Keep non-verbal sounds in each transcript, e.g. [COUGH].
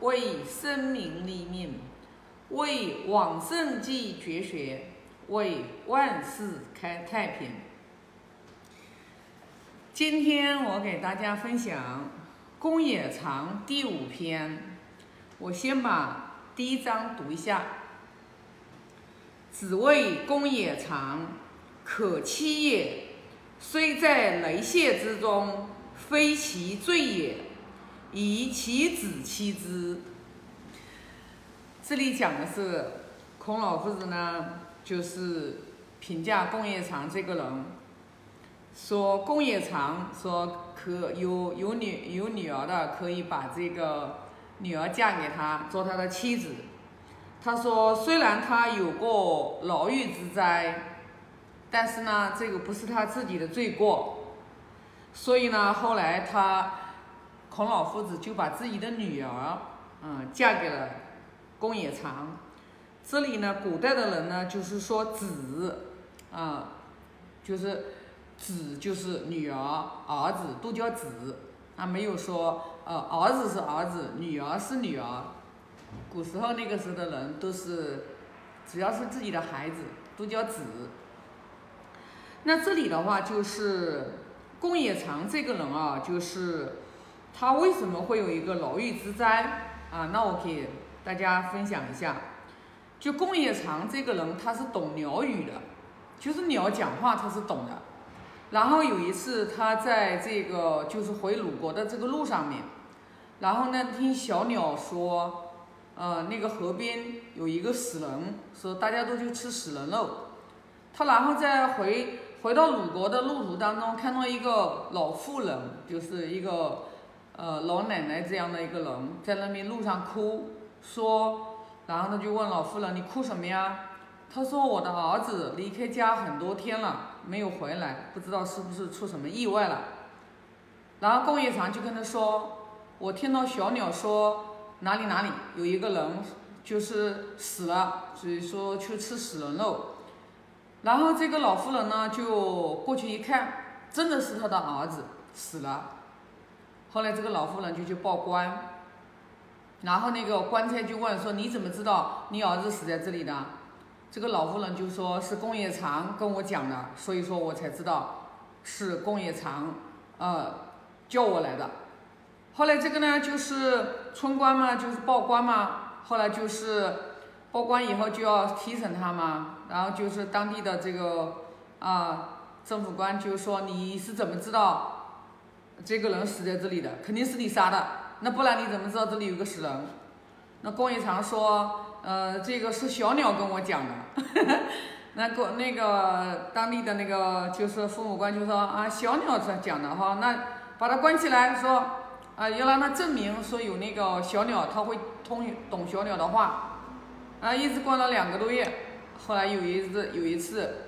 为生民立命，为往圣继绝学，为万世开太平。今天我给大家分享《公冶长》第五篇，我先把第一章读一下。子谓公冶长，可欺也，虽在雷泄之中，非其罪也。以其子妻之。这里讲的是孔老夫子呢，就是评价公冶长这个人，说公冶长说可有有女有女儿的，可以把这个女儿嫁给他做他的妻子。他说虽然他有过牢狱之灾，但是呢，这个不是他自己的罪过，所以呢，后来他。孔老夫子就把自己的女儿，嗯，嫁给了公冶长。这里呢，古代的人呢，就是说子，啊，就是子就是女儿、儿子都叫子，啊，没有说呃儿子是儿子，女儿是女儿。古时候那个时候的人都是，只要是自己的孩子都叫子。那这里的话就是公冶长这个人啊，就是。他为什么会有一个牢狱之灾啊？那我给大家分享一下。就公冶长这个人，他是懂鸟语的，就是鸟讲话他是懂的。然后有一次他在这个就是回鲁国的这个路上面，然后呢听小鸟说，呃那个河边有一个死人，说大家都去吃死人肉。他然后再回回到鲁国的路途当中，看到一个老妇人，就是一个。呃，老奶奶这样的一个人，在那边路上哭，说，然后他就问老妇人：“你哭什么呀？”他说：“我的儿子离开家很多天了，没有回来，不知道是不是出什么意外了。”然后公冶长就跟他说：“我听到小鸟说哪里哪里有一个人，就是死了，所以说去吃死人肉。”然后这个老妇人呢，就过去一看，真的是他的儿子死了。后来这个老妇人就去报官，然后那个官差就问说：“你怎么知道你儿子死在这里的？”这个老妇人就说：“是公冶长跟我讲的，所以说我才知道是公冶长，呃，叫我来的。”后来这个呢，就是村官嘛，就是报官嘛。后来就是报官以后就要提审他嘛，然后就是当地的这个啊政府官就说：“你是怎么知道？”这个人死在这里的，肯定是你杀的，那不然你怎么知道这里有个死人？那公冶长说，呃，这个是小鸟跟我讲的。[LAUGHS] 那个那个当地的那个就是父母官就说啊，小鸟这讲的哈，那把他关起来，说啊要让他证明说有那个小鸟，他会通懂小鸟的话。啊，一直关了两个多月，后来有一次有一次，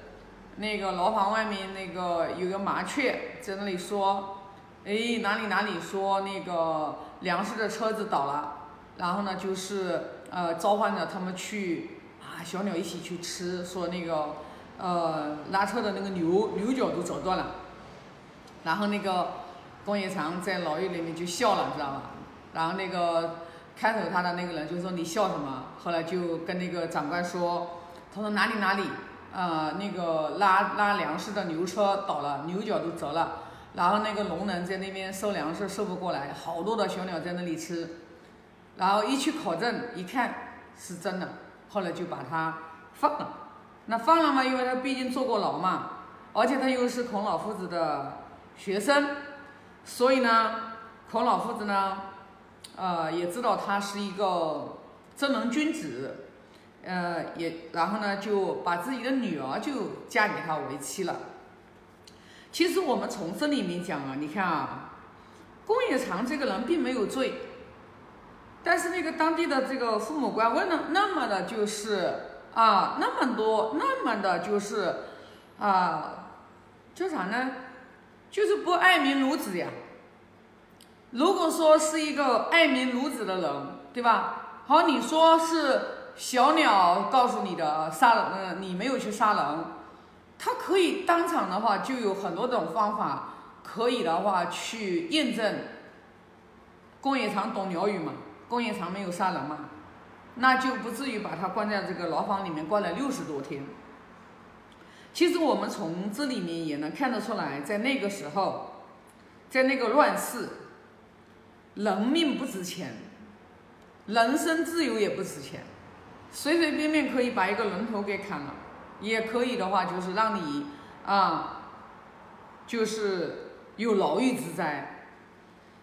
那个牢房外面那个有个麻雀在那里说。哎，哪里哪里说那个粮食的车子倒了，然后呢，就是呃召唤着他们去啊，小鸟一起去吃，说那个呃拉车的那个牛牛角都折断了，然后那个公冶长在牢狱里面就笑了，知道吧？然后那个看守他的那个人就说你笑什么？后来就跟那个长官说，他说哪里哪里啊，那个拉拉粮食的牛车倒了，牛角都折了。然后那个农人在那边收粮食收不过来，好多的小鸟在那里吃，然后一去考证一看是真的，后来就把他放了。那放了嘛，因为他毕竟坐过牢嘛，而且他又是孔老夫子的学生，所以呢，孔老夫子呢，呃，也知道他是一个正人君子，呃，也然后呢就把自己的女儿就嫁给他为妻了。其实我们从这里面讲啊，你看啊，公冶长这个人并没有罪，但是那个当地的这个父母官问了那么的，就是啊，那么多，那么的，就是啊，叫啥呢？就是不爱民如子呀。如果说是一个爱民如子的人，对吧？好，你说是小鸟告诉你的杀人，嗯，你没有去杀人。他可以当场的话，就有很多种方法，可以的话去验证。公冶长懂鸟语嘛？公冶长没有杀人嘛，那就不至于把他关在这个牢房里面关了六十多天。其实我们从这里面也能看得出来，在那个时候，在那个乱世，人命不值钱，人身自由也不值钱，随随便便可以把一个人头给砍了，也可以的话就是让你啊，就是有牢狱之灾，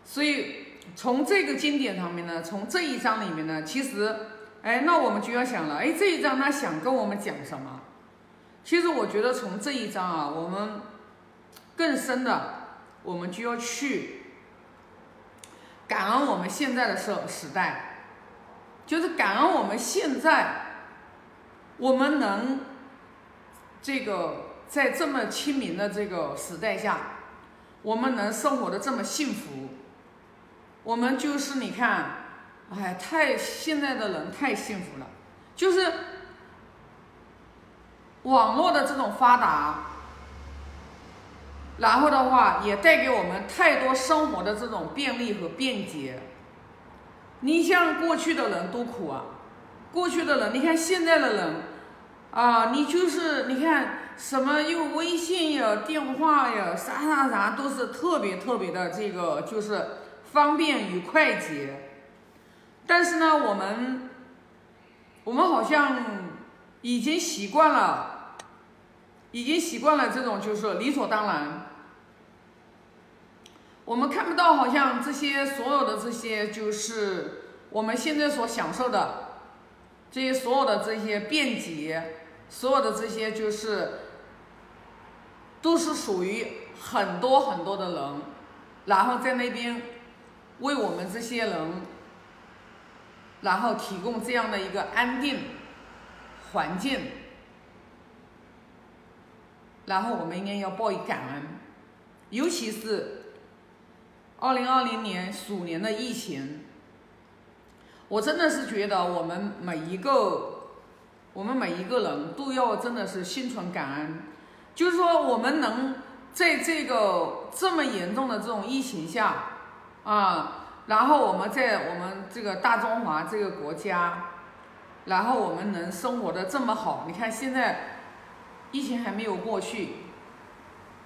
所以。从这个经典上面呢，从这一章里面呢，其实，哎，那我们就要想了，哎，这一章他想跟我们讲什么？其实我觉得从这一章啊，我们更深的，我们就要去感恩我们现在的时时代，就是感恩我们现在，我们能这个在这么亲民的这个时代下，我们能生活的这么幸福。我们就是你看，哎，太现在的人太幸福了，就是网络的这种发达，然后的话也带给我们太多生活的这种便利和便捷。你像过去的人多苦啊，过去的人，你看现在的人，啊，你就是你看什么用微信呀、电话呀、啥啥啥，都是特别特别的这个就是。方便与快捷，但是呢，我们我们好像已经习惯了，已经习惯了这种就是理所当然。我们看不到好像这些所有的这些就是我们现在所享受的这些所有的这些便捷，所有的这些就是都是属于很多很多的人，然后在那边。为我们这些人，然后提供这样的一个安定环境，然后我们应该要报以感恩，尤其是二零二零年鼠年的疫情，我真的是觉得我们每一个，我们每一个人都要真的是心存感恩，就是说我们能在这个这么严重的这种疫情下。啊，然后我们在我们这个大中华这个国家，然后我们能生活的这么好，你看现在疫情还没有过去，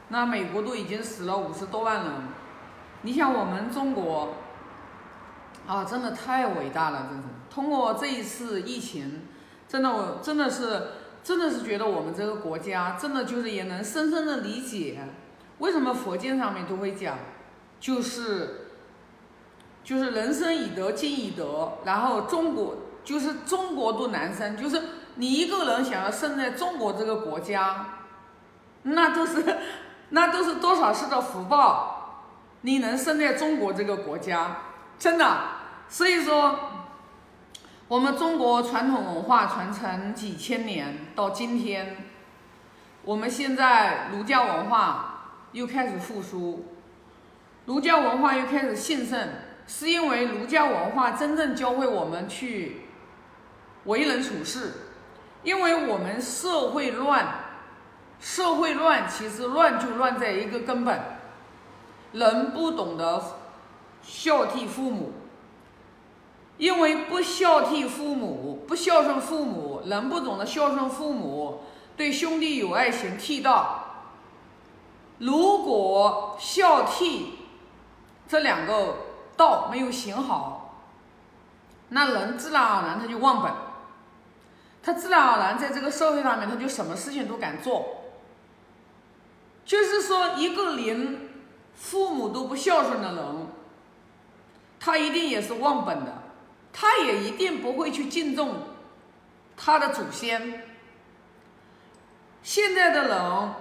那美国都已经死了五十多万人，你想我们中国，啊，真的太伟大了，真是通过这一次疫情，真的我真的是真的是觉得我们这个国家真的就是也能深深的理解，为什么佛经上面都会讲，就是。就是人生以德，敬以德。然后中国就是中国都难生，就是你一个人想要生在中国这个国家，那都是 [LAUGHS] 那都是多少世的福报。你能生在中国这个国家，真的。所以说，我们中国传统文化传承几千年到今天，我们现在儒家文化又开始复苏，儒家文化又开始兴盛。是因为儒家文化真正教会我们去为人处事，因为我们社会乱，社会乱，其实乱就乱在一个根本，人不懂得孝悌父母，因为不孝悌父母，不孝顺父母，人不懂得孝顺父母，对兄弟有爱行悌道，如果孝悌这两个。道没有行好，那人自然而然他就忘本，他自然而然在这个社会上面他就什么事情都敢做。就是说，一个连父母都不孝顺的人，他一定也是忘本的，他也一定不会去敬重他的祖先。现在的人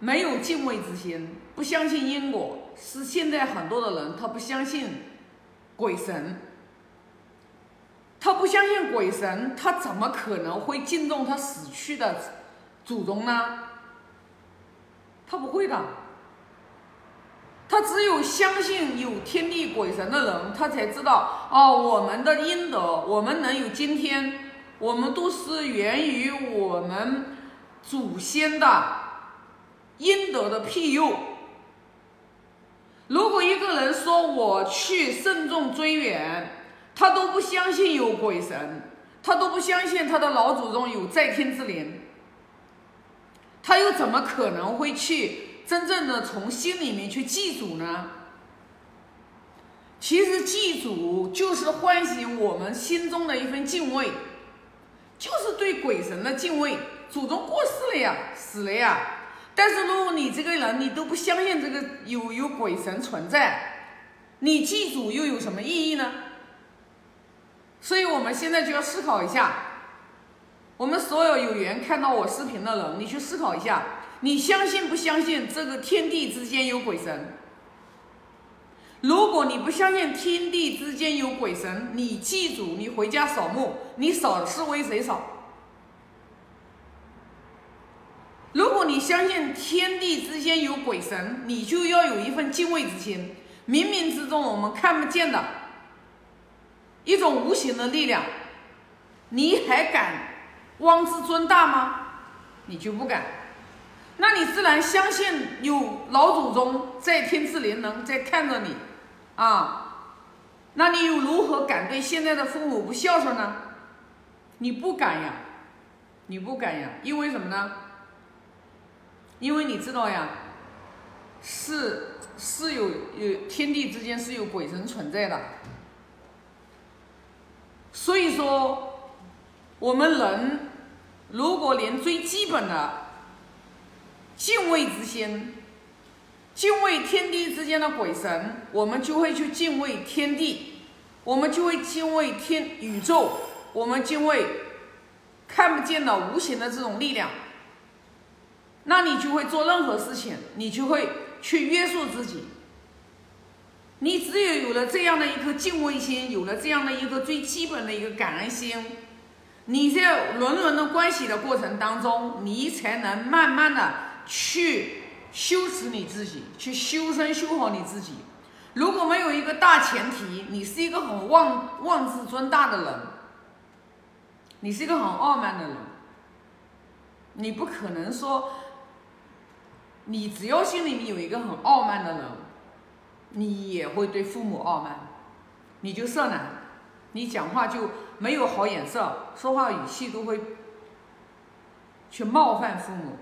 没有敬畏之心，不相信因果。是现在很多的人，他不相信鬼神，他不相信鬼神，他怎么可能会敬重他死去的祖宗呢？他不会的，他只有相信有天地鬼神的人，他才知道哦，我们的阴德，我们能有今天，我们都是源于我们祖先的阴德的庇佑。如果一个人说我去慎重追远，他都不相信有鬼神，他都不相信他的老祖宗有在天之灵，他又怎么可能会去真正的从心里面去祭祖呢？其实祭祖就是唤醒我们心中的一份敬畏，就是对鬼神的敬畏。祖宗过世了呀，死了呀。但是如果你这个人你都不相信这个有有鬼神存在，你祭祖又有什么意义呢？所以我们现在就要思考一下，我们所有有缘看到我视频的人，你去思考一下，你相信不相信这个天地之间有鬼神？如果你不相信天地之间有鬼神，你祭祖，你回家扫墓，你扫是为谁扫？如果你相信天地之间有鬼神，你就要有一份敬畏之心。冥冥之中我们看不见的一种无形的力量，你还敢妄自尊大吗？你就不敢。那你自然相信有老祖宗在天之灵能在看着你啊，那你又如何敢对现在的父母不孝顺呢？你不敢呀，你不敢呀，因为什么呢？因为你知道呀，是是有有天地之间是有鬼神存在的，所以说我们人如果连最基本的敬畏之心，敬畏天地之间的鬼神，我们就会去敬畏天地，我们就会敬畏天宇宙，我们敬畏看不见的无形的这种力量。那你就会做任何事情，你就会去约束自己。你只有有了这样的一颗敬畏心，有了这样的一个最基本的一个感恩心，你在轮轮的关系的过程当中，你才能慢慢的去修持你自己，去修身修好你自己。如果没有一个大前提，你是一个很妄妄自尊大的人，你是一个很傲慢的人，你不可能说。你只要心里面有一个很傲慢的人，你也会对父母傲慢，你就色难，你讲话就没有好眼色，说话语气都会去冒犯父母。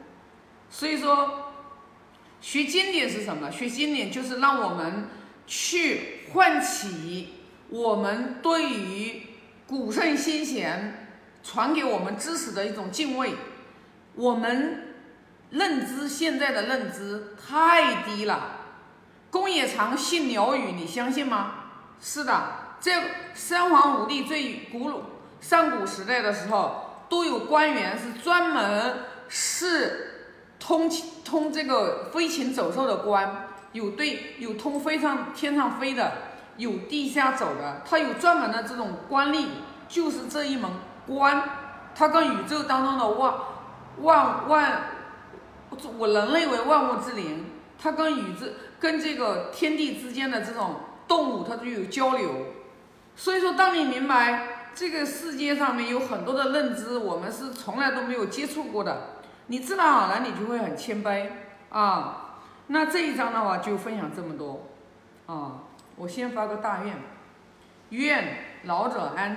所以说，学经典是什么？学经典就是让我们去唤起我们对于古圣先贤传给我们知识的一种敬畏，我们。认知现在的认知太低了。公冶长信鸟语，你相信吗？是的，在三皇五帝最古上古时代的时候，都有官员是专门是通通这个飞禽走兽的官，有对有通飞上天上飞的，有地下走的，它有专门的这种官吏，就是这一门官，它跟宇宙当中的万万万。我人类为万物之灵，它跟宇宙、跟这个天地之间的这种动物，它都有交流。所以说，当你明白这个世界上面有很多的认知，我们是从来都没有接触过的，你自然好了你就会很谦卑啊。那这一章的话就分享这么多啊。我先发个大愿，愿老者安。